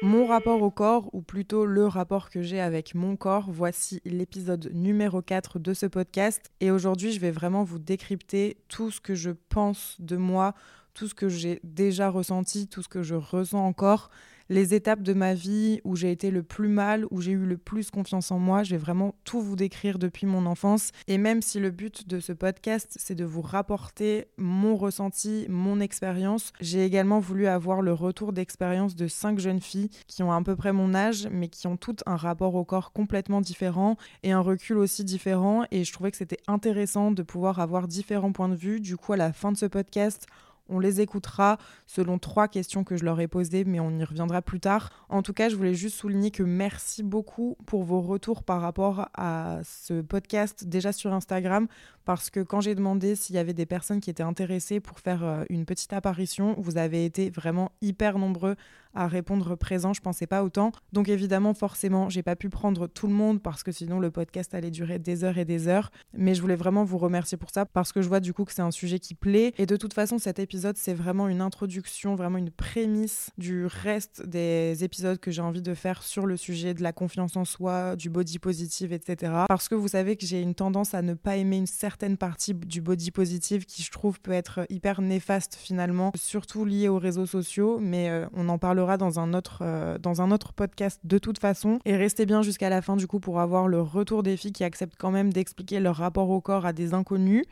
Mon rapport au corps, ou plutôt le rapport que j'ai avec mon corps, voici l'épisode numéro 4 de ce podcast. Et aujourd'hui, je vais vraiment vous décrypter tout ce que je pense de moi, tout ce que j'ai déjà ressenti, tout ce que je ressens encore les étapes de ma vie où j'ai été le plus mal, où j'ai eu le plus confiance en moi. Je vais vraiment tout vous décrire depuis mon enfance. Et même si le but de ce podcast, c'est de vous rapporter mon ressenti, mon expérience, j'ai également voulu avoir le retour d'expérience de cinq jeunes filles qui ont à peu près mon âge, mais qui ont toutes un rapport au corps complètement différent et un recul aussi différent. Et je trouvais que c'était intéressant de pouvoir avoir différents points de vue. Du coup, à la fin de ce podcast, on les écoutera selon trois questions que je leur ai posées, mais on y reviendra plus tard. En tout cas, je voulais juste souligner que merci beaucoup pour vos retours par rapport à ce podcast déjà sur Instagram, parce que quand j'ai demandé s'il y avait des personnes qui étaient intéressées pour faire euh, une petite apparition, vous avez été vraiment hyper nombreux à répondre présent. Je pensais pas autant. Donc évidemment, forcément, j'ai pas pu prendre tout le monde parce que sinon le podcast allait durer des heures et des heures. Mais je voulais vraiment vous remercier pour ça parce que je vois du coup que c'est un sujet qui plaît. Et de toute façon, cet épisode, c'est vraiment une introduction, vraiment une prémisse du reste des épisodes que j'ai envie de faire sur le sujet de la confiance en soi, du body positive, etc. Parce que vous savez que j'ai une tendance à ne pas aimer une certaine partie du body positive qui, je trouve, peut être hyper néfaste finalement, surtout lié aux réseaux sociaux. Mais euh, on en parlera dans un autre, euh, dans un autre podcast de toute façon. Et restez bien jusqu'à la fin du coup pour avoir le retour des filles qui acceptent quand même d'expliquer leur rapport au corps à des inconnus.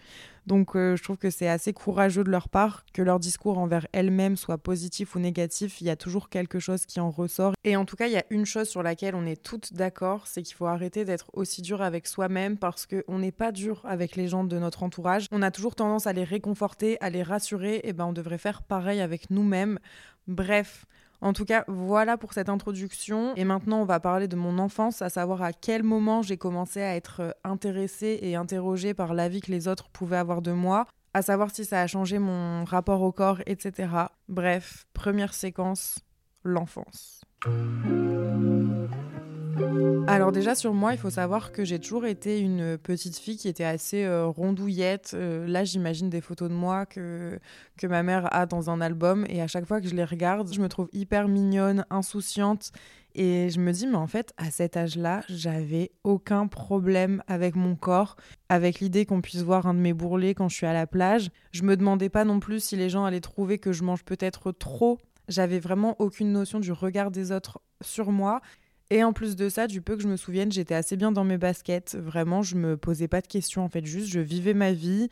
Donc euh, je trouve que c'est assez courageux de leur part que leur discours envers elles-mêmes soit positif ou négatif, il y a toujours quelque chose qui en ressort. Et en tout cas, il y a une chose sur laquelle on est toutes d'accord, c'est qu'il faut arrêter d'être aussi dur avec soi-même parce qu'on n'est pas dur avec les gens de notre entourage. On a toujours tendance à les réconforter, à les rassurer, et ben on devrait faire pareil avec nous-mêmes. Bref, en tout cas, voilà pour cette introduction. Et maintenant, on va parler de mon enfance, à savoir à quel moment j'ai commencé à être euh, intéressée et interrogée par l'avis que les autres pouvaient avoir de moi, à savoir si ça a changé mon rapport au corps, etc. Bref, première séquence, l'enfance. Alors déjà sur moi, il faut savoir que j'ai toujours été une petite fille qui était assez euh, rondouillette. Euh, là, j'imagine des photos de moi que, que ma mère a dans un album et à chaque fois que je les regarde, je me trouve hyper mignonne, insouciante et je me dis mais en fait, à cet âge-là, j'avais aucun problème avec mon corps, avec l'idée qu'on puisse voir un de mes bourrelets quand je suis à la plage. Je me demandais pas non plus si les gens allaient trouver que je mange peut-être trop. J'avais vraiment aucune notion du regard des autres sur moi. Et en plus de ça, du peu que je me souvienne, j'étais assez bien dans mes baskets. Vraiment, je me posais pas de questions. En fait, juste, je vivais ma vie.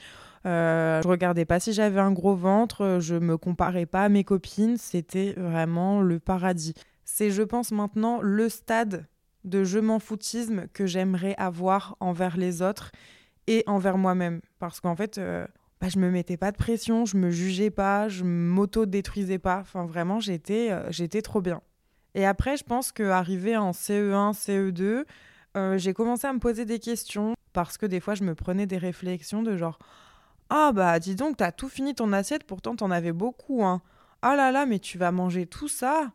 Euh, je regardais pas si j'avais un gros ventre. Je me comparais pas à mes copines. C'était vraiment le paradis. C'est, je pense, maintenant le stade de je m'en foutisme que j'aimerais avoir envers les autres et envers moi-même. Parce qu'en fait, euh, bah, je me mettais pas de pression, je me jugeais pas, je m'auto-détruisais pas. Enfin, vraiment, j'étais, euh, j'étais trop bien. Et après, je pense qu'arrivé en CE1, CE2, euh, j'ai commencé à me poser des questions parce que des fois, je me prenais des réflexions de genre Ah, bah, dis donc, t'as tout fini ton assiette, pourtant t'en avais beaucoup, hein. Ah là là, mais tu vas manger tout ça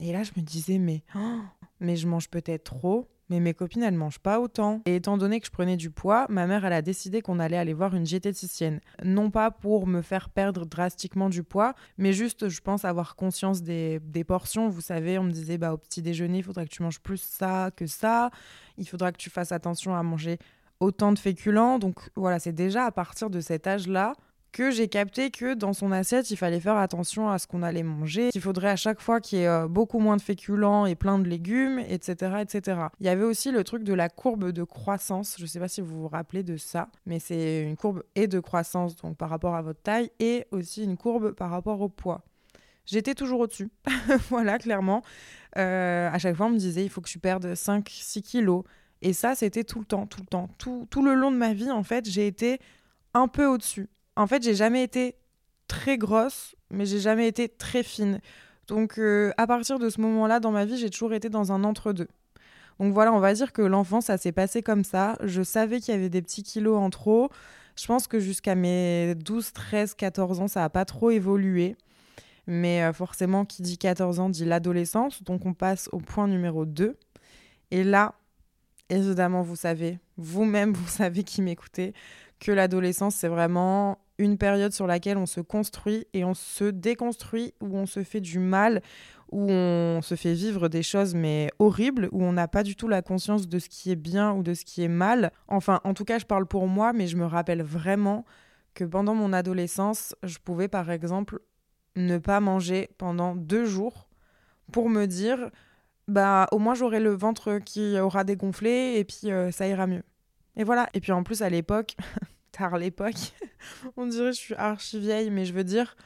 Et là, je me disais Mais, oh, mais je mange peut-être trop mais mes copines, elles mangent pas autant. Et étant donné que je prenais du poids, ma mère, elle a décidé qu'on allait aller voir une diététicienne. Non pas pour me faire perdre drastiquement du poids, mais juste, je pense, avoir conscience des, portions. Vous savez, on me disait, bah, au petit déjeuner, il faudra que tu manges plus ça que ça. Il faudra que tu fasses attention à manger autant de féculents. Donc voilà, c'est déjà à partir de cet âge-là que j'ai capté que dans son assiette, il fallait faire attention à ce qu'on allait manger, qu'il faudrait à chaque fois qu'il y ait euh, beaucoup moins de féculents et plein de légumes, etc., etc. Il y avait aussi le truc de la courbe de croissance. Je ne sais pas si vous vous rappelez de ça, mais c'est une courbe et de croissance donc par rapport à votre taille et aussi une courbe par rapport au poids. J'étais toujours au-dessus. voilà, clairement. Euh, à chaque fois, on me disait il faut que tu perdes 5-6 kilos. Et ça, c'était tout le temps, tout le temps. Tout, tout le long de ma vie, en fait, j'ai été un peu au-dessus en fait, j'ai jamais été très grosse, mais j'ai jamais été très fine. Donc, euh, à partir de ce moment-là, dans ma vie, j'ai toujours été dans un entre-deux. Donc voilà, on va dire que l'enfance, ça s'est passé comme ça. Je savais qu'il y avait des petits kilos en trop. Je pense que jusqu'à mes 12, 13, 14 ans, ça n'a pas trop évolué. Mais euh, forcément, qui dit 14 ans dit l'adolescence. Donc on passe au point numéro 2. Et là, évidemment, vous savez, vous-même, vous savez qui m'écoutez, que l'adolescence, c'est vraiment une période sur laquelle on se construit et on se déconstruit, où on se fait du mal, où on se fait vivre des choses mais horribles, où on n'a pas du tout la conscience de ce qui est bien ou de ce qui est mal. Enfin, en tout cas, je parle pour moi, mais je me rappelle vraiment que pendant mon adolescence, je pouvais par exemple ne pas manger pendant deux jours pour me dire, bah au moins j'aurai le ventre qui aura dégonflé et puis euh, ça ira mieux. Et voilà. Et puis en plus à l'époque, tard l'époque, on dirait que je suis archi vieille, mais je veux dire,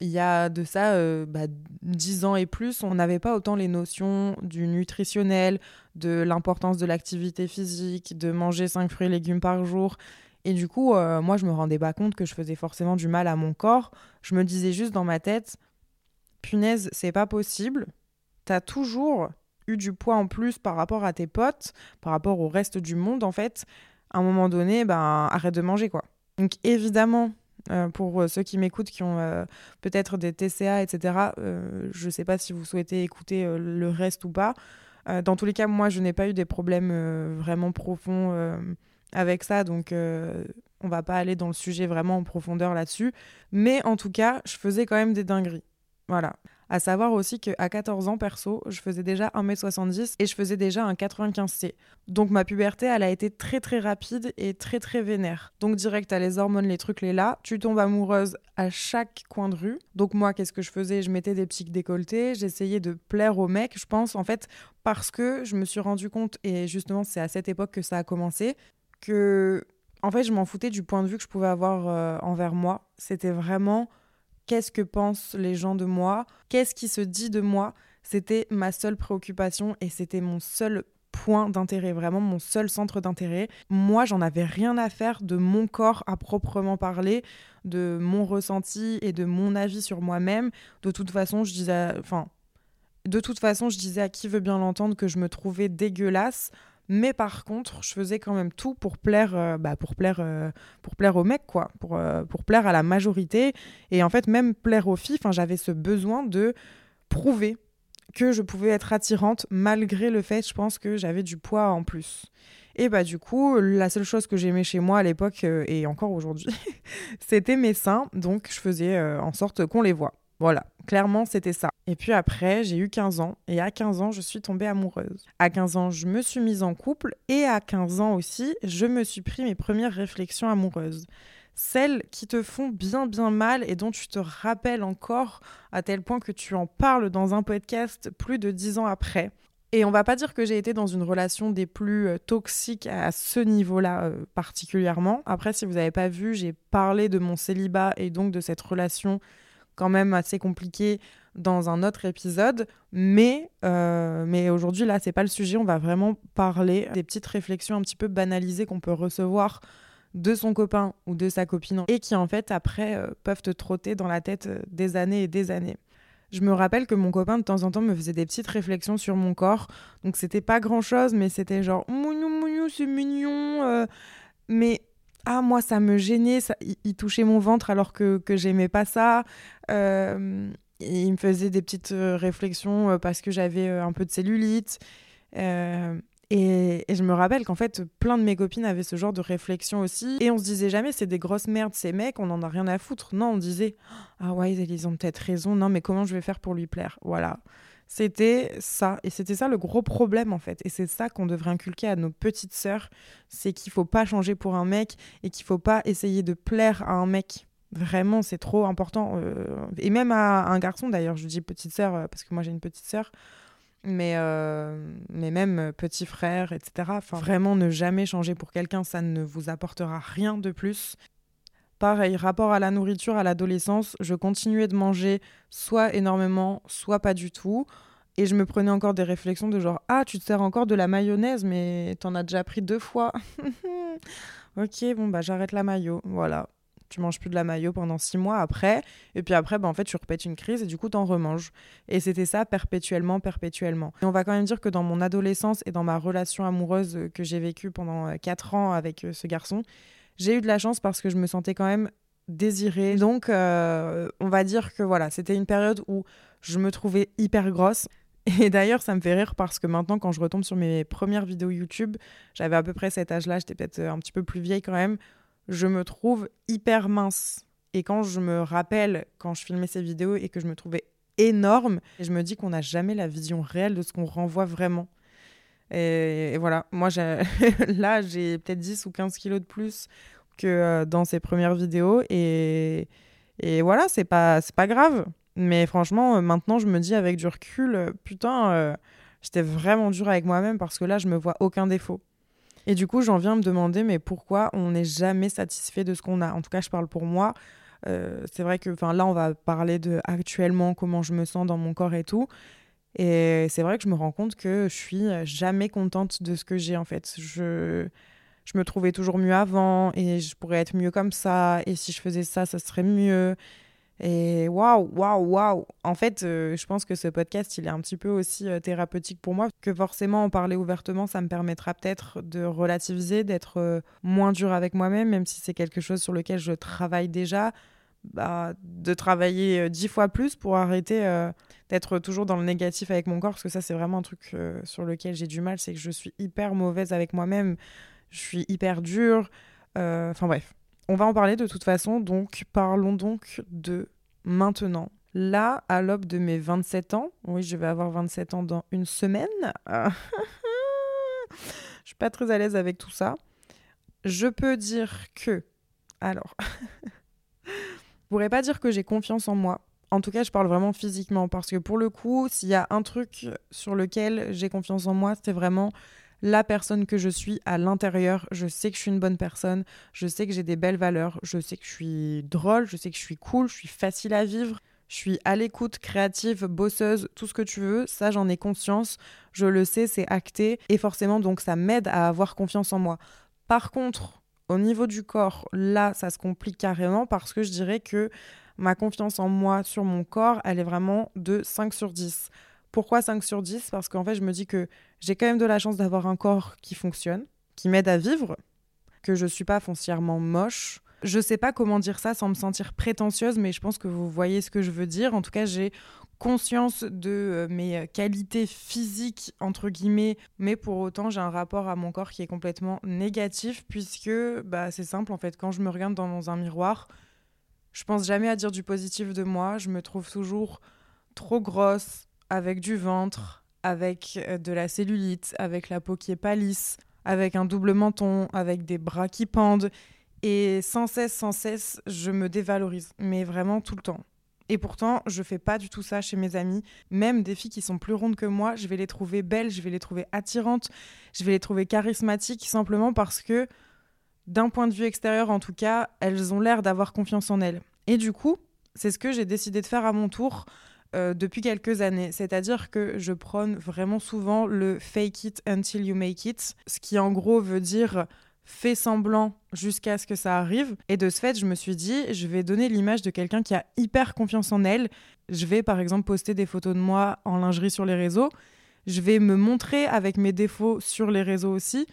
il y a de ça euh, bah, 10 ans et plus, on n'avait pas autant les notions du nutritionnel, de l'importance de l'activité physique, de manger 5 fruits et légumes par jour. Et du coup, euh, moi, je me rendais pas compte que je faisais forcément du mal à mon corps. Je me disais juste dans ma tête, punaise, c'est pas possible. T'as toujours eu du poids en plus par rapport à tes potes, par rapport au reste du monde, en fait. À un moment donné, ben, arrête de manger, quoi. Donc, évidemment, euh, pour euh, ceux qui m'écoutent, qui ont peut-être des TCA, etc., je sais pas si vous souhaitez écouter le reste ou pas. dans tous les cas, moi, je n'ai pas eu des problèmes vraiment profonds avec ça, donc euh, on va pas aller dans le sujet vraiment en profondeur là-dessus. Mais en tout cas, je faisais quand même des dingueries. Voilà. À savoir aussi qu'à 14 ans, perso, je faisais déjà 1m70 et je faisais déjà un 95C. Donc ma puberté, elle a été très très rapide et très très vénère. Donc direct, à les hormones, les trucs, les là, tu tombes amoureuse à chaque coin de rue. Donc moi, qu'est-ce que je faisais? Je mettais des petits décolletés, j'essayais de plaire aux mecs, je pense, en fait, parce que je me suis rendu compte, et justement c'est à cette époque que ça a commencé, que, en fait, je m'en foutais du point de vue que je pouvais avoir euh, envers moi. C'était vraiment qu'est-ce que pensent les gens de moi, qu'est-ce qui se dit de moi. C'était ma seule préoccupation et c'était mon seul point d'intérêt, vraiment mon seul centre d'intérêt. Moi, j'en avais rien à faire de mon corps à proprement parler, de mon ressenti et de mon avis sur moi-même. De toute façon, je disais, enfin, de toute façon, je disais à qui veut bien l'entendre que je me trouvais dégueulasse. Mais par contre, je faisais quand même tout pour plaire, euh, bah, pour plaire, euh, pour plaire aux mecs, quoi, pour, euh, pour plaire à la majorité. Et en fait, même plaire aux filles, j'avais ce besoin de prouver que je pouvais être attirante malgré le fait, je pense, que j'avais du poids en plus. Et bah du coup, la seule chose que j'aimais chez moi à l'époque et encore aujourd'hui, c'était mes seins. Donc je faisais en sorte qu'on les voit. Voilà, clairement, c'était ça. Et puis après, j'ai eu 15 ans et à 15 ans, je suis tombée amoureuse. À 15 ans, je me suis mise en couple et à 15 ans aussi, je me suis pris mes premières réflexions amoureuses. Celles qui te font bien bien mal et dont tu te rappelles encore à tel point que tu en parles dans un podcast plus de 10 ans après. Et on va pas dire que j'ai été dans une relation des plus euh, toxiques à ce niveau-là euh, particulièrement. Après, si vous n'avez pas vu, j'ai parlé de mon célibat et donc de cette relation quand même assez compliqué dans un autre épisode. Mais, euh, mais aujourd'hui, là, c'est pas le sujet. On va vraiment parler des petites réflexions un petit peu banalisées qu'on peut recevoir de son copain ou de sa copine et qui, en fait, après, euh, peuvent te trotter dans la tête euh, des années et des années. Je me rappelle que mon copain, de temps en temps, me faisait des petites réflexions sur mon corps. Donc, c'était pas grand chose, mais c'était genre, mougnou, mougnou, c'est mignon. Mais ah moi ça me gênait, ça, il, touchait mon ventre alors que, que j'aimais pas ça. Euh, il me faisait des petites euh, réflexions euh, parce que j'avais un peu de cellulite. Et, et, je me rappelle qu'en fait, plein de mes copines avaient ce genre de réflexion aussi. Et on se disait jamais, c'est des grosses merdes, ces mecs, on en a rien à foutre. Non, on disait, ah ouais, ils ont peut-être raison. Non, mais comment je vais faire pour lui plaire? Voilà. C'était ça. Et c'était ça le gros problème, en fait. Et c'est ça qu'on devrait inculquer à nos petites sœurs. C'est qu'il faut pas changer pour un mec et qu'il faut pas essayer de plaire à un mec. Vraiment, c'est trop important. Euh, et même à un garçon, d'ailleurs. Je dis petite sœur euh, parce que moi, j'ai une petite sœur. Mais, euh, mais même petit frère, etc. Vraiment, ne jamais changer pour quelqu'un, ça ne vous apportera rien de plus. Pareil, rapport à la nourriture à l'adolescence, je continuais de manger soit énormément, soit pas du tout. Et je me prenais encore des réflexions de genre Ah, tu te sers encore de la mayonnaise, mais t'en as déjà pris deux fois. ok, bon, bah j'arrête la mayo. Voilà. Tu manges plus de la mayo pendant six mois après. Et puis après, bah, en fait, tu repètes une crise et du coup, tu en remanges. Et c'était ça perpétuellement, perpétuellement. Et on va quand même dire que dans mon adolescence et dans ma relation amoureuse que j'ai vécue pendant euh, quatre ans avec euh, ce garçon, j'ai eu de la chance parce que je me sentais quand même désirée. Donc, euh, on va dire que voilà, c'était une période où je me trouvais hyper grosse. Et d'ailleurs, ça me fait rire parce que maintenant, quand je retombe sur mes premières vidéos YouTube, j'avais à peu près cet âge-là, j'étais peut-être un petit peu plus vieille quand même, je me trouve hyper mince. Et quand je me rappelle, quand je filmais ces vidéos et que je me trouvais énorme, je me dis qu'on n'a jamais la vision réelle de ce qu'on renvoie vraiment. Et, voilà, moi, là, j'ai peut-être 10 ou 15 kilos de plus que euh, dans ces premières vidéos. Et, voilà, c'est pas, pas grave. Mais franchement, euh, maintenant, je me dis avec du recul, euh, putain, j'étais vraiment dur avec moi-même parce que là, je me vois aucun défaut. Et du coup, j'en viens à me demander, mais pourquoi on n'est jamais satisfait de ce qu'on a? En tout cas, je parle pour moi. c'est vrai que là, on va parler de actuellement comment je me sens dans mon corps et tout. Et c'est vrai que je me rends compte que je suis jamais contente de ce que j'ai en fait. Je, je me trouvais toujours mieux avant et je pourrais être mieux comme ça. Et si je faisais ça, ça serait mieux. Et waouh, waouh, waouh. En fait, euh, je pense que ce podcast, il est un petit peu aussi euh, thérapeutique pour moi, que forcément en parler ouvertement, ça me permettra peut-être de relativiser, d'être euh, moins dur avec moi-même, même si c'est quelque chose sur lequel je travaille déjà, bah, de travailler dix fois plus pour arrêter d'être toujours dans le négatif avec mon corps, parce que ça, c'est vraiment un truc sur lequel j'ai du mal, c'est que je suis hyper mauvaise avec moi-même, je suis hyper dure. Enfin bref, on va en parler de toute façon, donc parlons donc de maintenant. Là, à l'aube de mes 27 ans, oui, je vais avoir 27 ans dans une semaine. je suis pas très à l'aise avec tout ça. Je peux dire que. Alors. pourrais pas dire que j'ai confiance en moi. En tout cas, je parle vraiment physiquement parce que pour le coup, s'il y a un truc sur lequel j'ai confiance en moi, c'est vraiment la personne que je suis à l'intérieur. Je sais que je suis une bonne personne, je sais que j'ai des belles valeurs, je sais que je suis drôle, je sais que je suis cool, je suis facile à vivre. Je suis à l'écoute, créative, bosseuse, tout ce que tu veux, ça j'en ai conscience, je le sais, c'est acté, et forcément donc ça m'aide à avoir confiance en moi. Par contre, au niveau du corps, là ça se complique carrément parce que je dirais que ma confiance en moi sur mon corps, elle est vraiment de 5 sur 10. Pourquoi 5 sur 10 Parce qu'en fait, je me dis que j'ai quand même de la chance d'avoir un corps qui fonctionne, qui m'aide à vivre, que je suis pas foncièrement moche. Je sais pas comment dire ça sans me sentir prétentieuse, mais je pense que vous voyez ce que je veux dire. En tout cas, j'ai conscience de euh, mes qualités physiques, entre guillemets, mais pour autant, j'ai un rapport à mon corps qui est complètement négatif, puisque bah, c'est simple, en fait, quand je me regarde dans un miroir, je pense jamais à dire du positif de moi, je me trouve toujours trop grosse, avec du ventre, avec euh, de la cellulite, avec la peau qui est pas lisse, avec un double menton, avec des bras qui pendent. Et sans cesse, sans cesse, je me dévalorise, mais vraiment tout le temps. Et pourtant, je fais pas du tout ça chez mes amis. Même des filles qui sont plus rondes que moi, je vais les trouver belles, je vais les trouver attirantes, je vais les trouver charismatiques, simplement parce que, d'un point de vue extérieur en tout cas, elles ont l'air d'avoir confiance en elles. Et du coup, c'est ce que j'ai décidé de faire à mon tour euh, depuis quelques années. C'est-à-dire que je prône vraiment souvent le fake it until you make it, ce qui en gros veut dire fais semblant jusqu'à ce que ça arrive. Et de ce fait, je me suis dit, je vais donner l'image de quelqu'un qui a hyper confiance en elle. Je vais par exemple poster des photos de moi en lingerie sur les réseaux. Je vais me montrer avec mes défauts sur les réseaux aussi.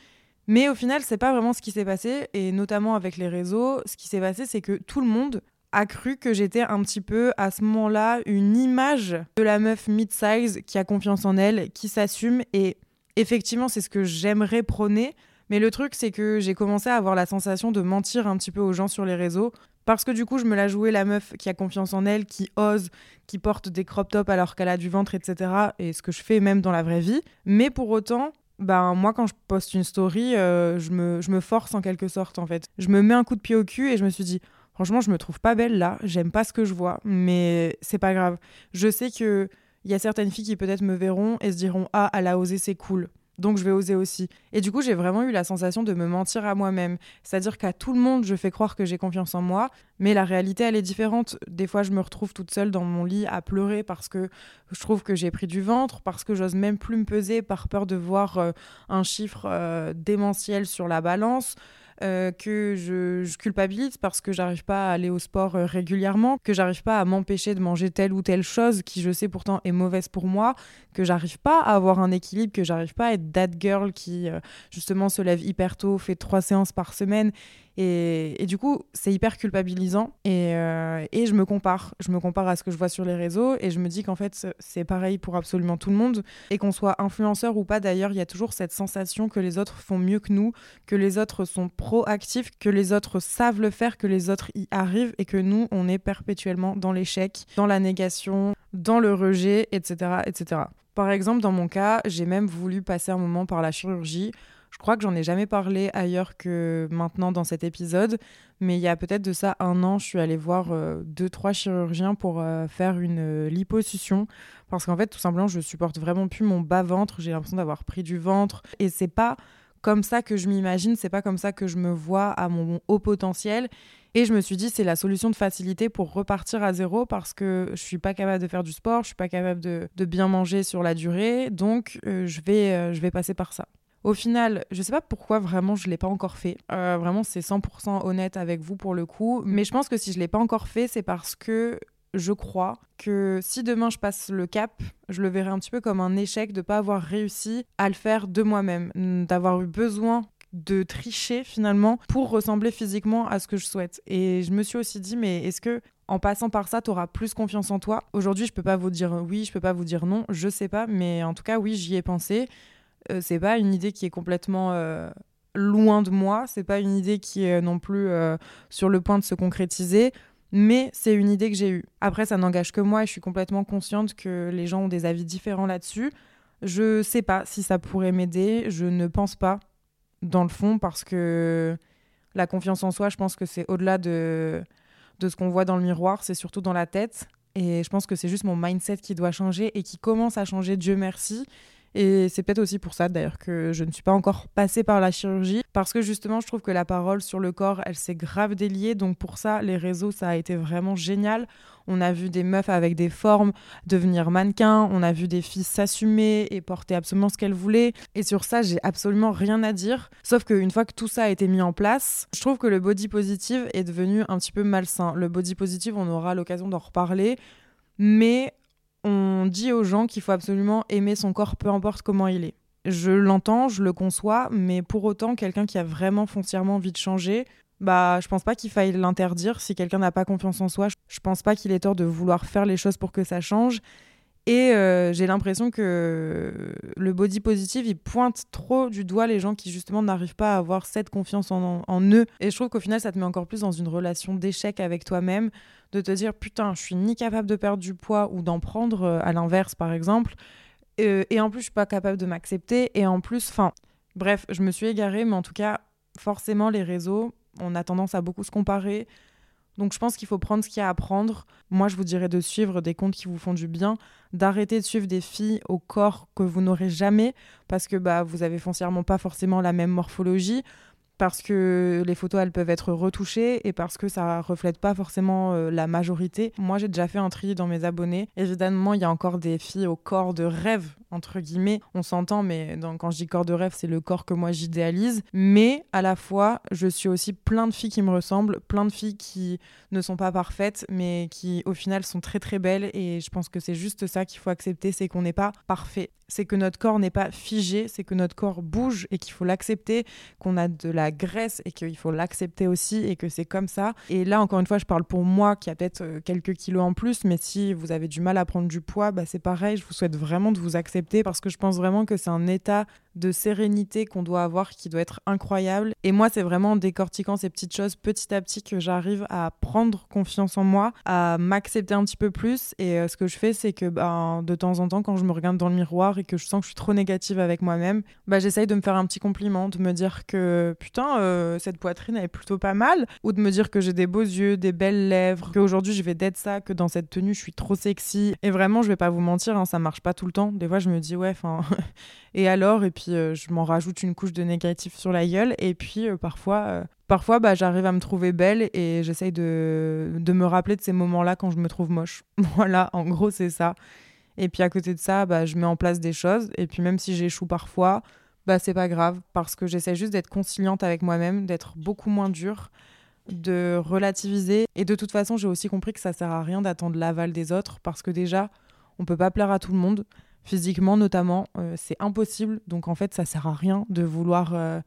Mais au final, c'est pas vraiment ce qui s'est passé. Et notamment avec les réseaux, ce qui s'est passé, c'est que tout le monde a cru que j'étais un petit peu à ce moment-là une image de la meuf mid-size qui a confiance en elle, qui s'assume et effectivement c'est ce que j'aimerais prôner. Mais le truc c'est que j'ai commencé à avoir la sensation de mentir un petit peu aux gens sur les réseaux parce que du coup je me la jouais la meuf qui a confiance en elle, qui ose, qui porte des crop tops alors qu'elle a du ventre, etc. Et ce que je fais même dans la vraie vie. Mais pour autant, ben moi quand je poste une story, euh, je, me, je me force en quelque sorte en fait. Je me mets un coup de pied au cul et je me suis dit Franchement, je me trouve pas belle là, j'aime pas ce que je vois, mais c'est pas grave. Je sais que il y a certaines filles qui peut-être me verront et se diront "Ah, elle a osé, c'est cool." Donc je vais oser aussi. Et du coup, j'ai vraiment eu la sensation de me mentir à moi-même. C'est-à-dire qu'à tout le monde, je fais croire que j'ai confiance en moi, mais la réalité, elle est différente. Des fois, je me retrouve toute seule dans mon lit à pleurer parce que je trouve que j'ai pris du ventre, parce que j'ose même plus me peser par peur de voir euh, un chiffre euh, démentiel sur la balance. Euh, que je, culpabilise parce que j'arrive pas à aller au sport euh, régulièrement, que j'arrive pas à m'empêcher de manger telle ou telle chose qui, je sais pourtant, est mauvaise pour moi, que j'arrive pas à avoir un équilibre, que j'arrive pas à être that girl qui, euh, justement, se lève hyper tôt, fait trois séances par semaine et, du coup, c'est hyper culpabilisant euh, et, je me compare. Je me compare à ce que je vois sur les réseaux et je me dis qu'en fait, c'est pareil pour absolument tout le monde. Et qu'on soit influenceur ou pas, d'ailleurs, il y a toujours cette sensation que les autres font mieux que nous, que les autres sont proactifs, que les autres savent le faire, que les autres y arrivent et que nous, on est perpétuellement dans l'échec, dans la négation, dans le rejet, etc. etc. Par exemple, dans mon cas, j'ai même voulu passer un moment par la chirurgie je crois que j'en ai jamais parlé ailleurs que maintenant dans cet épisode, mais il y a peut-être de ça un an, je suis allée voir euh, deux, trois chirurgiens pour euh, faire une euh, liposuction parce qu'en fait, tout simplement, je supporte vraiment plus mon bas-ventre. J'ai l'impression d'avoir pris du ventre et c'est pas comme ça que je m'imagine, c'est pas comme ça que je me vois à mon haut potentiel. Et je me suis dit, c'est la solution de facilité pour repartir à zéro parce que je suis pas capable de faire du sport, je suis pas capable de, bien manger sur la durée, donc je, vais, je vais passer par ça. Au final, je sais pas pourquoi vraiment je l'ai pas encore fait. Euh, vraiment, c'est 100% honnête avec vous pour le coup. Mais je pense que si je l'ai pas encore fait, c'est parce que je crois que si demain je passe le cap, je le verrai un petit peu comme un échec de pas avoir réussi à le faire de moi-même, d'avoir eu besoin de tricher finalement pour ressembler physiquement à ce que je souhaite. Et je me suis aussi dit, mais est-ce que en passant par ça, tu auras plus confiance en toi? Aujourd'hui, je peux pas vous dire oui, je peux pas vous dire non, je sais pas, mais en tout cas, oui, j'y ai pensé. Euh, c'est pas une idée qui est complètement euh, loin de moi, c'est pas une idée qui est non plus euh, sur le point de se concrétiser, mais c'est une idée que j'ai eue. Après, ça n'engage que moi et je suis complètement consciente que les gens ont des avis différents là-dessus. Je sais pas si ça pourrait m'aider, je ne pense pas dans le fond parce que la confiance en soi, je pense que c'est au-delà de, de ce qu'on voit dans le miroir, c'est surtout dans la tête. Et je pense que c'est juste mon mindset qui doit changer et qui commence à changer, Dieu merci. Et c'est peut-être aussi pour ça d'ailleurs que je ne suis pas encore passée par la chirurgie, parce que justement je trouve que la parole sur le corps, elle s'est grave déliée. Donc pour ça, les réseaux, ça a été vraiment génial. On a vu des meufs avec des formes devenir mannequins, on a vu des filles s'assumer et porter absolument ce qu'elles voulaient. Et sur ça, j'ai absolument rien à dire. Sauf qu'une fois que tout ça a été mis en place, je trouve que le body positive est devenu un petit peu malsain. Le body positive, on aura l'occasion d'en reparler. Mais on dit aux gens qu'il faut absolument aimer son corps, peu importe comment il est. Je l'entends, je le conçois, mais pour autant, quelqu'un qui a vraiment foncièrement envie de changer, bah, je pense pas qu'il faille l'interdire. Si quelqu'un n'a pas confiance en soi, je pense pas qu'il ait tort de vouloir faire les choses pour que ça change. Et euh, j'ai l'impression que le body positive, il pointe trop du doigt les gens qui justement n'arrivent pas à avoir cette confiance en, eux. Et je trouve qu'au final, ça te met encore plus dans une relation d'échec avec toi-même, de te dire putain, je suis ni capable de perdre du poids ou d'en prendre euh, à l'inverse, par exemple. Euh, et en plus, je suis pas capable de m'accepter. Et en plus, enfin, bref, je me suis égarée, mais en tout cas, forcément, les réseaux, on a tendance à beaucoup se comparer. Donc je pense qu'il faut prendre ce qu'il y a à prendre. Moi, je vous dirais de suivre des comptes qui vous font du bien, d'arrêter de suivre des filles au corps que vous n'aurez jamais parce que bah vous avez foncièrement pas forcément la même morphologie parce que les photos elles peuvent être retouchées et parce que ça reflète pas forcément euh, la majorité. Moi j'ai déjà fait un tri dans mes abonnés. Évidemment il y a encore des filles au corps de rêve entre guillemets. On s'entend mais quand je dis corps de rêve c'est le corps que moi j'idéalise. Mais à la fois je suis aussi plein de filles qui me ressemblent, plein de filles qui ne sont pas parfaites mais qui au final sont très très belles et je pense que c'est juste ça qu'il faut accepter, c'est qu'on n'est pas parfait c'est que notre corps n'est pas figé, c'est que notre corps bouge et qu'il faut l'accepter, qu'on a de la graisse et qu'il faut l'accepter aussi et que c'est comme ça. Et là, encore une fois, je parle pour moi qui a peut-être euh, quelques kilos en plus, mais si vous avez du mal à prendre du poids, bah, c'est pareil, je vous souhaite vraiment de vous accepter parce que je pense vraiment que c'est un état de sérénité qu'on doit avoir qui doit être incroyable. Et moi, c'est vraiment en décortiquant ces petites choses petit à petit que j'arrive à prendre confiance en moi, à m'accepter un petit peu plus. Et euh, ce que je fais, c'est que ben, de temps en temps, quand je me regarde dans le miroir et que je sens que je suis trop négative avec moi-même, bah, j'essaye de me faire un petit compliment, de me dire que putain, euh, cette poitrine elle est plutôt pas mal, ou de me dire que j'ai des beaux yeux, des belles lèvres, qu'aujourd'hui je vais d'être ça, que dans cette tenue je suis trop sexy. Et vraiment, je vais pas vous mentir, hein, ça marche pas tout le temps. Des fois, je me dis ouais, et alors, et puis euh, je m'en rajoute une couche de négatif sur la gueule, et puis euh, parfois. Parfois, bah, j'arrive à me trouver belle et j'essaye de, de me rappeler de ces moments-là quand je me trouve moche. voilà, en gros, c'est ça. Et puis à côté de ça, bah, je mets en place des choses. Et puis même si j'échoue parfois, bah c'est pas grave parce que j'essaie juste d'être conciliante avec moi-même, d'être beaucoup moins dure, de relativiser. Et de toute façon, j'ai aussi compris que ça sert à rien d'attendre l'aval des autres parce que déjà, on peut pas plaire à tout le monde. Physiquement, notamment, euh, c'est impossible. Donc en fait, ça sert à rien de vouloir euh,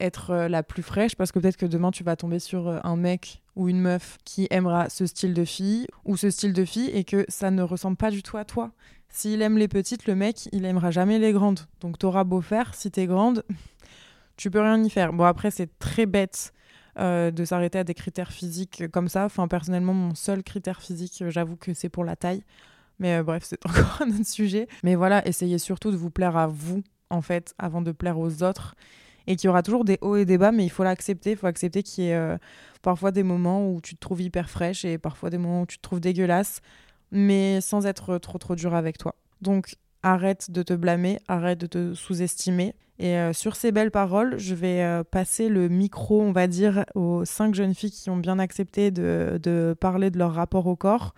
être euh, la plus fraîche parce que peut-être que demain, tu vas tomber sur un mec ou une meuf qui aimera ce style de fille ou ce style de fille et que ça ne ressemble pas du tout à toi. S'il aime les petites, le mec, il aimera jamais les grandes. Donc t'auras beau faire, si t'es grande, tu peux rien y faire. Bon, après, c'est très bête de s'arrêter à des critères physiques comme ça. Enfin, personnellement, mon seul critère physique, j'avoue que c'est pour la taille. Mais euh, bref, c'est encore un autre sujet. Mais voilà, essayez surtout de vous plaire à vous, en fait, avant de plaire aux autres. Et qu'il y aura toujours des hauts et des bas, mais il faut l'accepter. Il faut accepter qu'il y ait parfois des moments où tu te trouves hyper fraîche et parfois des moments où tu te trouves dégueulasse mais sans être trop trop dur avec toi. Donc arrête de te blâmer, arrête de te sous-estimer. Et euh, sur ces belles paroles, je vais euh, passer le micro, on va dire, aux cinq jeunes filles qui ont bien accepté de parler de leur rapport au corps.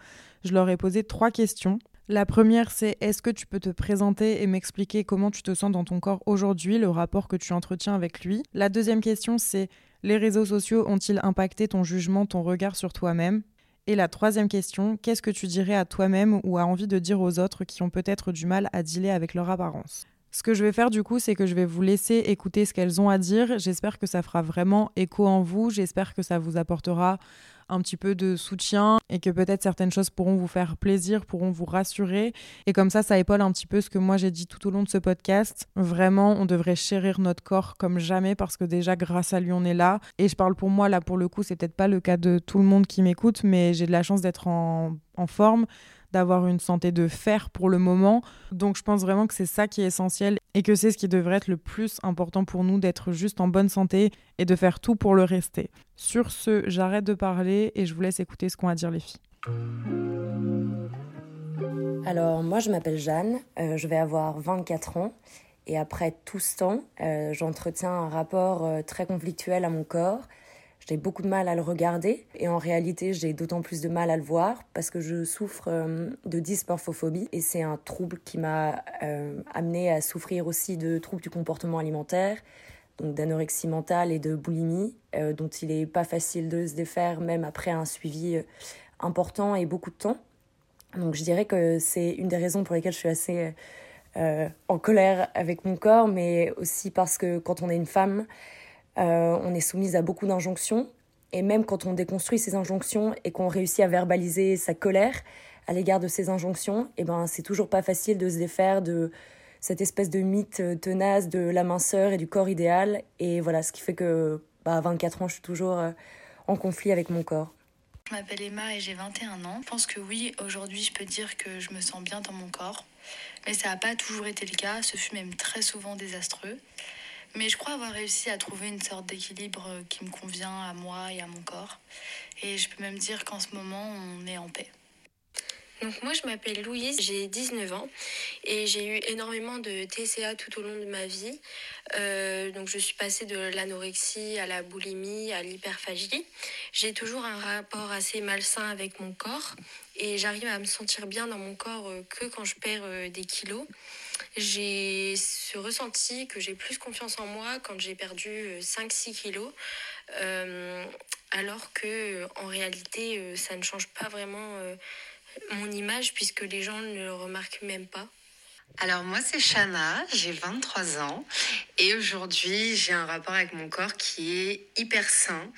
Je leur ai posé trois questions. La première, c'est est-ce que tu peux te présenter et m'expliquer comment tu te sens dans ton corps aujourd'hui, le rapport que tu entretiens avec lui? La deuxième question, c'est les réseaux sociaux ont-ils impacté ton jugement, ton regard sur toi-même? Et la troisième question, qu'est-ce que tu dirais à toi-même ou as envie de dire aux autres qui ont peut-être du mal à dealer avec leur apparence? Ce que je vais faire du coup, c'est que je vais vous laisser écouter ce qu'elles ont à dire. J'espère que ça fera vraiment écho en vous. J'espère que ça vous apportera un petit peu de soutien et que peut-être certaines choses pourront vous faire plaisir, pourront vous rassurer. Et comme ça, ça épaule un petit peu ce que moi j'ai dit tout au long de ce podcast. Vraiment, on devrait chérir notre corps comme jamais parce que déjà, grâce à lui, on est là. Et je parle pour moi, là, pour le coup, c'est peut-être pas le cas de tout le monde qui m'écoute, mais j'ai de la chance d'être en, en forme d'avoir une santé de fer pour le moment. Donc je pense vraiment que c'est ça qui est essentiel et que c'est ce qui devrait être le plus important pour nous, d'être juste en bonne santé et de faire tout pour le rester. Sur ce, j'arrête de parler et je vous laisse écouter ce qu'ont à dire les filles. Alors moi je m'appelle Jeanne, euh, je vais avoir 24 ans et après tout ce temps, euh, j'entretiens un rapport euh, très conflictuel à mon corps j'ai beaucoup de mal à le regarder et en réalité j'ai d'autant plus de mal à le voir parce que je souffre euh, de dysmorphophobie et c'est un trouble qui m'a euh, amené à souffrir aussi de troubles du comportement alimentaire, donc d'anorexie mentale et de boulimie, euh, dont il n'est pas facile de se défaire même après un suivi important et beaucoup de temps. Donc je dirais que c'est une des raisons pour lesquelles je suis assez en colère avec mon corps, mais aussi parce que quand on est une femme, euh, on est soumise à beaucoup d'injonctions. Et même quand on déconstruit ces injonctions et qu'on réussit à verbaliser sa colère à l'égard de ces injonctions, eh ben, c'est toujours pas facile de se défaire de cette espèce de mythe tenace de la minceur et du corps idéal. Et voilà, ce qui fait que bah, à 24 ans, je suis toujours euh, en conflit avec mon corps. Je m'appelle Emma et j'ai 21 ans. Je pense que oui, aujourd'hui, je peux dire que je me sens bien dans mon corps. Mais ça n'a pas toujours été le cas. Ce fut même très souvent désastreux. Mais je crois avoir réussi à trouver une sorte d'équilibre qui me convient à moi et à mon corps. Et je peux même dire qu'en ce moment, on est en paix. Donc moi je m'appelle Louise, j'ai 19 ans et j'ai eu énormément de TCA tout au long de ma vie. Euh, donc je suis passée de l'anorexie à la boulimie, à l'hyperphagie. J'ai toujours un rapport assez malsain avec mon corps et j'arrive à me sentir bien dans mon corps euh, que quand je perds euh, des kilos. J'ai ce ressenti que j'ai plus confiance en moi quand j'ai perdu 5-6 kilos. alors que en réalité ça ne change pas vraiment mon image puisque les gens ne le remarquent même pas. Alors moi c'est Shana, j'ai 23 ans et aujourd'hui j'ai un rapport avec mon corps qui est hyper sain.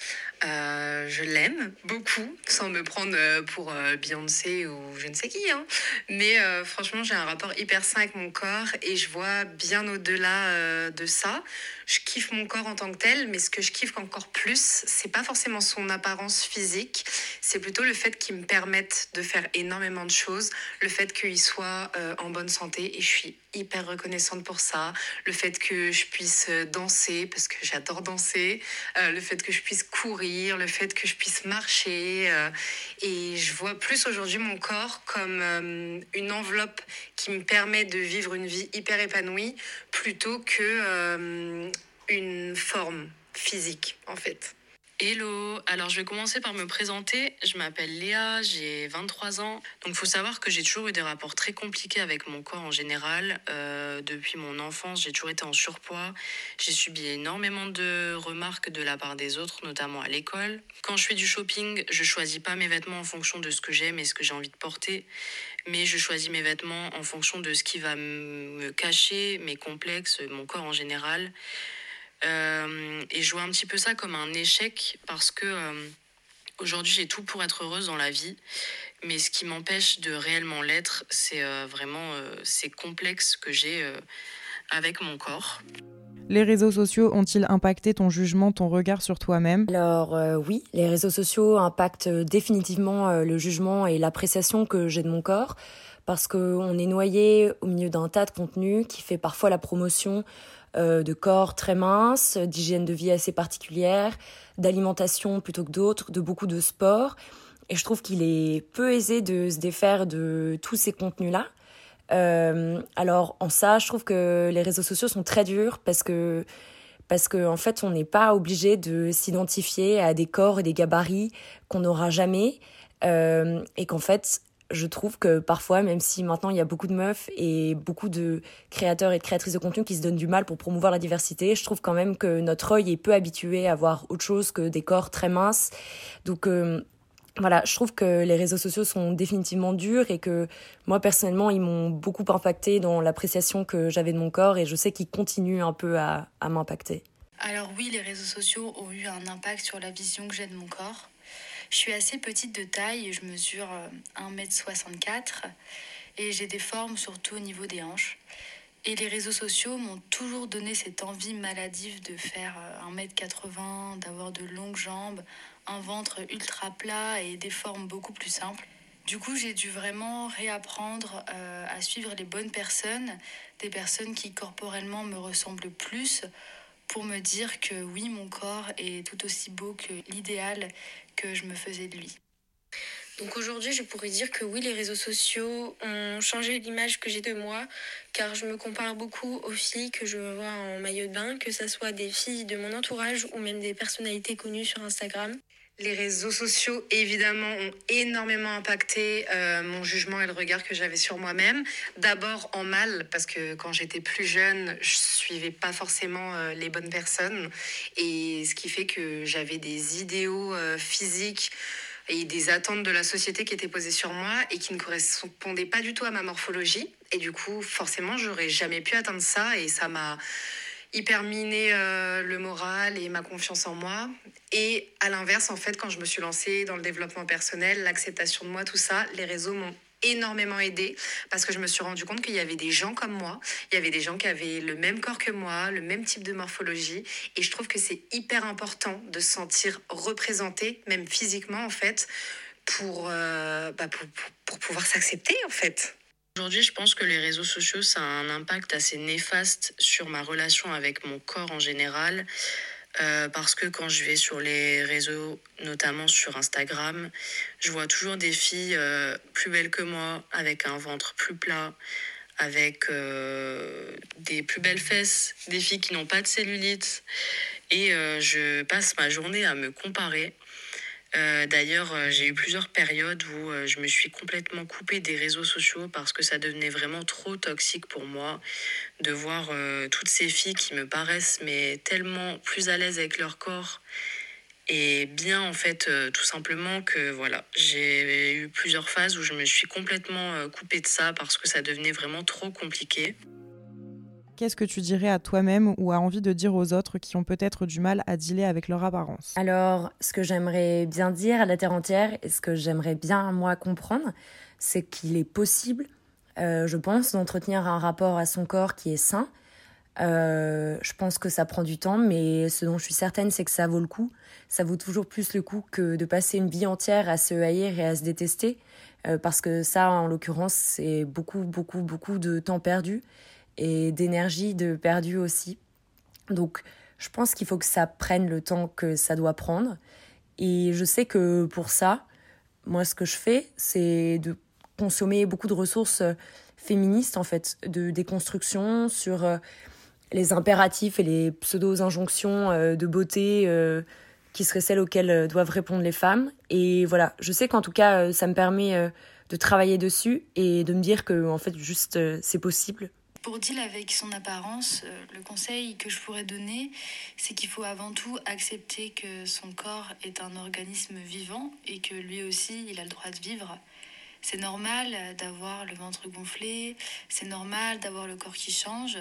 Euh, je l'aime beaucoup, sans me prendre euh, pour euh, Beyoncé ou je ne sais qui. Hein. Mais franchement, j'ai un rapport hyper sain avec mon corps et je vois bien au-delà de ça. Je kiffe mon corps en tant que tel, mais ce que je kiffe encore plus, c'est pas forcément son apparence physique, c'est plutôt le fait qu'il me permette de faire énormément de choses, le fait qu'il soit en bonne santé et je suis hyper reconnaissante pour ça. Le fait que je puisse danser, parce que j'adore danser, le fait que je puisse courir le fait que je puisse marcher. Euh, et je vois plus aujourd'hui mon corps comme euh, une enveloppe qui me permet de vivre une vie hyper épanouie plutôt que euh, une forme physique en fait. Hello, alors je vais commencer par me présenter. Je m'appelle Léa, j'ai 23 ans. Donc il faut savoir que j'ai toujours eu des rapports très compliqués avec mon corps en général. Euh, depuis mon enfance, j'ai toujours été en surpoids. J'ai subi énormément de remarques de la part des autres, notamment à l'école. Quand je fais du shopping, je choisis pas mes vêtements en fonction de ce que j'aime et ce que j'ai envie de porter, mais je choisis mes vêtements en fonction de ce qui va me cacher, mes complexes, mon corps en général. Euh, et je vois un petit peu ça comme un échec parce que euh, aujourd'hui j'ai tout pour être heureuse dans la vie. Mais ce qui m'empêche de réellement l'être, c'est euh, vraiment ces complexes que j'ai avec mon corps. Les réseaux sociaux ont-ils impacté ton jugement, ton regard sur toi-même? Alors oui, les réseaux sociaux impactent définitivement le jugement et l'appréciation que j'ai de mon corps parce qu'on est noyé au milieu d'un tas de contenus qui fait parfois la promotion euh, de corps très minces, d'hygiène de vie assez particulière, d'alimentation plutôt que d'autres, de beaucoup de sport. Et je trouve qu'il est peu aisé de se défaire de tous ces contenus-là. Euh, alors en ça, je trouve que les réseaux sociaux sont très durs parce que parce qu'en en fait, on n'est pas obligé de s'identifier à des corps et des gabarits qu'on n'aura jamais, euh, et qu'en fait, je trouve que parfois, même si maintenant il y a beaucoup de meufs et beaucoup de créateurs et de créatrices de contenu qui se donnent du mal pour promouvoir la diversité, je trouve quand même que notre œil est peu habitué à voir autre chose que des corps très minces. Donc euh, voilà, je trouve que les réseaux sociaux sont définitivement durs et que moi personnellement, ils m'ont beaucoup impacté dans l'appréciation que j'avais de mon corps et je sais qu'ils continuent un peu à, à m'impacter. Alors oui, les réseaux sociaux ont eu un impact sur la vision que j'ai de mon corps. Je suis assez petite de taille, je mesure 1m64 euh, et j'ai des formes surtout au niveau des hanches. Et les réseaux sociaux m'ont toujours donné cette envie maladive de faire 1m80, euh, d'avoir de longues jambes, un ventre ultra plat et des formes beaucoup plus simples. Du coup, j'ai dû vraiment réapprendre euh, à suivre les bonnes personnes, des personnes qui corporellement me ressemblent plus, pour me dire que oui, mon corps est tout aussi beau que l'idéal que je me faisais de lui. Donc aujourd'hui, je pourrais dire que oui, les réseaux sociaux ont changé l'image que j'ai de moi, car je me compare beaucoup aux filles que je vois en maillot de bain, que ce soit des filles de mon entourage ou même des personnalités connues sur Instagram. Les réseaux sociaux, évidemment, ont énormément impacté euh, mon jugement et le regard que j'avais sur moi-même. D'abord en mal, parce que quand j'étais plus jeune, je suivais pas forcément euh, les bonnes personnes. Et ce qui fait que j'avais des idéaux euh, physiques et des attentes de la société qui étaient posées sur moi et qui ne correspondaient pas du tout à ma morphologie. Et du coup, forcément, j'aurais jamais pu atteindre ça. Et ça m'a hyper miné euh, le moral et ma confiance en moi. Et à l'inverse, en fait, quand je me suis lancée dans le développement personnel, l'acceptation de moi, tout ça, les réseaux m'ont énormément aidé parce que je me suis rendu compte qu'il y avait des gens comme moi, il y avait des gens qui avaient le même corps que moi, le même type de morphologie et je trouve que c'est hyper important de se sentir représenté, même physiquement en fait, pour, euh, bah, pour, pour pouvoir s'accepter en fait. Aujourd'hui, je pense que les réseaux sociaux, ça a un impact assez néfaste sur ma relation avec mon corps en général. Euh, parce que quand je vais sur les réseaux, notamment sur Instagram, je vois toujours des filles euh, plus belles que moi, avec un ventre plus plat, avec euh, des plus belles fesses, des filles qui n'ont pas de cellulite. Et je passe ma journée à me comparer. Euh, d'ailleurs, euh, j'ai eu plusieurs périodes où euh, je me suis complètement coupée des réseaux sociaux parce que ça devenait vraiment trop toxique pour moi de voir toutes ces filles qui me paraissent mais tellement plus à l'aise avec leur corps et bien en fait tout simplement que voilà j'ai eu plusieurs phases où je me suis complètement coupée de ça parce que ça devenait vraiment trop compliqué. Qu'est-ce que tu dirais à toi-même ou à envie de dire aux autres qui ont peut-être du mal à dealer avec leur apparence? Alors, ce que j'aimerais bien dire à la Terre entière et ce que j'aimerais bien, moi, comprendre, c'est qu'il est possible, euh, je pense, d'entretenir un rapport à son corps qui est sain. Euh, je pense que ça prend du temps, mais ce dont je suis certaine, c'est que ça vaut le coup. Ça vaut toujours plus le coup que de passer une vie entière à se haïr et à se détester, euh, parce que ça, en l'occurrence, c'est beaucoup, beaucoup, beaucoup de temps perdu et d'énergie de perdu aussi. Donc je pense qu'il faut que ça prenne le temps que ça doit prendre. Et je sais que pour ça, moi ce que je fais, c'est de consommer beaucoup de ressources euh, féministes en fait, de déconstruction sur euh, les impératifs et les pseudo-injonctions euh, de beauté qui seraient celles auxquelles doivent répondre les femmes. Et voilà, je sais qu'en tout cas, ça me permet de travailler dessus et de me dire que en fait, juste, c'est possible. Pour deal avec son apparence, le conseil que je pourrais donner, c'est qu'il faut avant tout accepter que son corps est un organisme vivant et que lui aussi, il a le droit de vivre. C'est normal d'avoir le ventre gonflé, c'est normal d'avoir le corps qui change.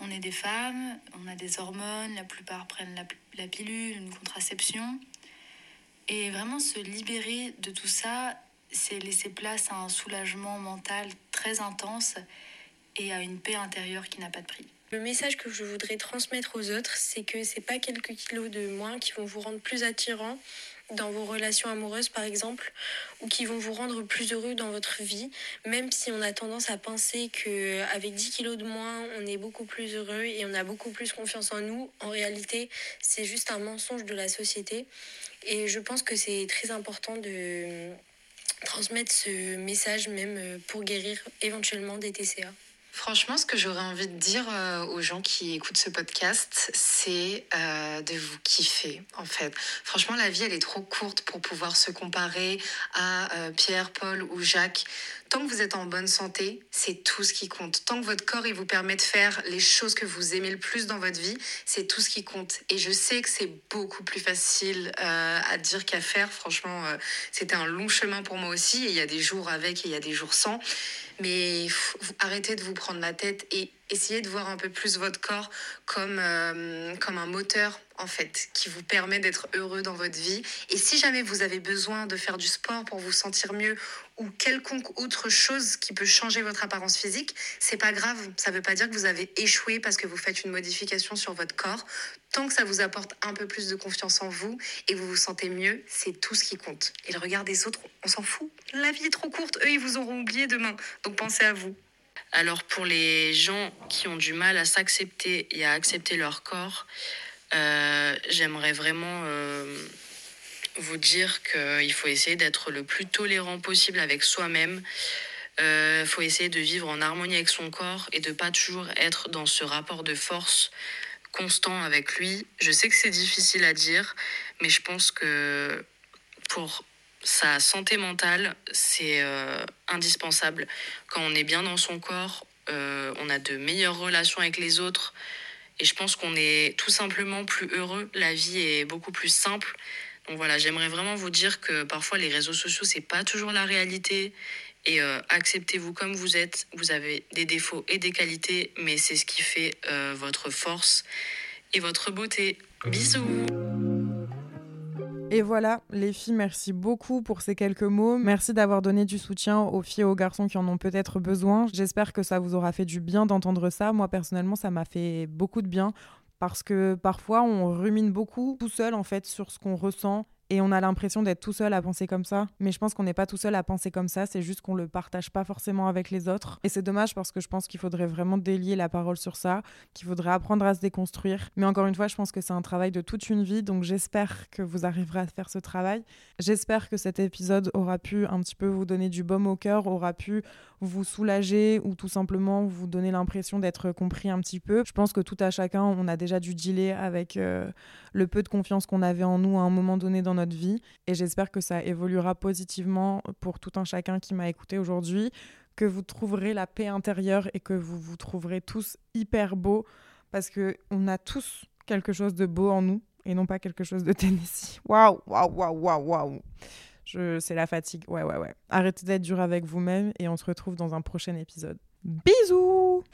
On est des femmes, on a des hormones, la plupart prennent la, pilule, une contraception. Et vraiment se libérer de tout ça, c'est laisser place à un soulagement mental très intense et à une paix intérieure qui n'a pas de prix. Le message que je voudrais transmettre aux autres, c'est que c'est pas quelques kilos de moins qui vont vous rendre plus attirant, dans vos relations amoureuses par exemple, ou qui vont vous rendre plus heureux dans votre vie, même si on a tendance à penser que avec 10 kilos de moins, on est beaucoup plus heureux et on a beaucoup plus confiance en nous. En réalité, c'est juste un mensonge de la société. Et je pense que c'est très important de transmettre ce message même pour guérir éventuellement des TCA. Franchement, ce que j'aurais envie de dire euh, aux gens qui écoutent ce podcast, c'est euh, de vous kiffer, en fait. Franchement, la vie, elle est trop courte pour pouvoir se comparer à euh, Pierre, Paul ou Jacques. Tant que vous êtes en bonne santé, c'est tout ce qui compte. Tant que votre corps, il vous permet de faire les choses que vous aimez le plus dans votre vie, c'est tout ce qui compte. Et je sais que c'est beaucoup plus facile à dire qu'à faire. Franchement, c'était un long chemin pour moi aussi. Et il y a des jours avec et il y a des jours sans. Mais arrêtez de vous prendre la tête et essayez de voir un peu plus votre corps comme, euh, comme un moteur en fait qui vous permet d'être heureux dans votre vie. Et si jamais vous avez besoin de faire du sport pour vous sentir mieux ou quelconque autre chose qui peut changer votre apparence physique, c'est pas grave. Ça veut pas dire que vous avez échoué parce que vous faites une modification sur votre corps. Tant que ça vous apporte un peu plus de confiance en vous et vous vous sentez mieux, c'est tout ce qui compte. Et le regard des autres, on s'en fout. La vie est trop courte. Eux, ils vous auront oublié demain. Donc pensez à vous. Alors pour les gens qui ont du mal à s'accepter et à accepter leur corps, euh, j'aimerais vraiment euh, vous dire qu'il faut essayer d'être le plus tolérant possible avec soi-même. Il euh, faut essayer de vivre en harmonie avec son corps et de pas toujours être dans ce rapport de force constant avec lui. Je sais que c'est difficile à dire, mais je pense que pour sa santé mentale, c'est euh, indispensable. Quand on est bien dans son corps, euh, on a de meilleures relations avec les autres. Et je pense qu'on est tout simplement plus heureux. La vie est beaucoup plus simple. Donc voilà, j'aimerais vraiment vous dire que parfois les réseaux sociaux, c'est pas toujours la réalité. Et euh, acceptez-vous comme vous êtes. Vous avez des défauts et des qualités, mais c'est ce qui fait votre force et votre beauté. Bisous et voilà, les filles, merci beaucoup pour ces quelques mots. Merci d'avoir donné du soutien aux filles et aux garçons qui en ont peut-être besoin. J'espère que ça vous aura fait du bien d'entendre ça. Moi, personnellement, ça m'a fait beaucoup de bien parce que parfois, on rumine beaucoup tout seul, en fait, sur ce qu'on ressent et on a l'impression d'être tout seul à penser comme ça. Mais je pense qu'on n'est pas tout seul à penser comme ça, c'est juste qu'on le partage pas forcément avec les autres. Et c'est dommage parce que je pense qu'il faudrait vraiment délier la parole sur ça, qu'il faudrait apprendre à se déconstruire. Mais encore une fois, je pense que c'est un travail de toute une vie, donc j'espère que vous arriverez à faire ce travail. J'espère que cet épisode aura pu un petit peu vous donner du baume au cœur, aura pu vous soulager ou tout simplement vous donner l'impression d'être compris un petit peu. Je pense que tout à chacun, on a déjà dû dealer avec euh, le peu de confiance qu'on avait en nous à un moment donné dans notre vie. Et j'espère que ça évoluera positivement pour tout un chacun qui m'a écouté aujourd'hui, que vous trouverez la paix intérieure et que vous vous trouverez tous hyper beaux parce que on a tous quelque chose de beau en nous et non pas quelque chose de Tennessee. Waouh, waouh, waouh, waouh, waouh. Je... C'est la fatigue. Ouais, ouais, ouais. Arrêtez d'être dur avec vous-même et on se retrouve dans un prochain épisode. Bisous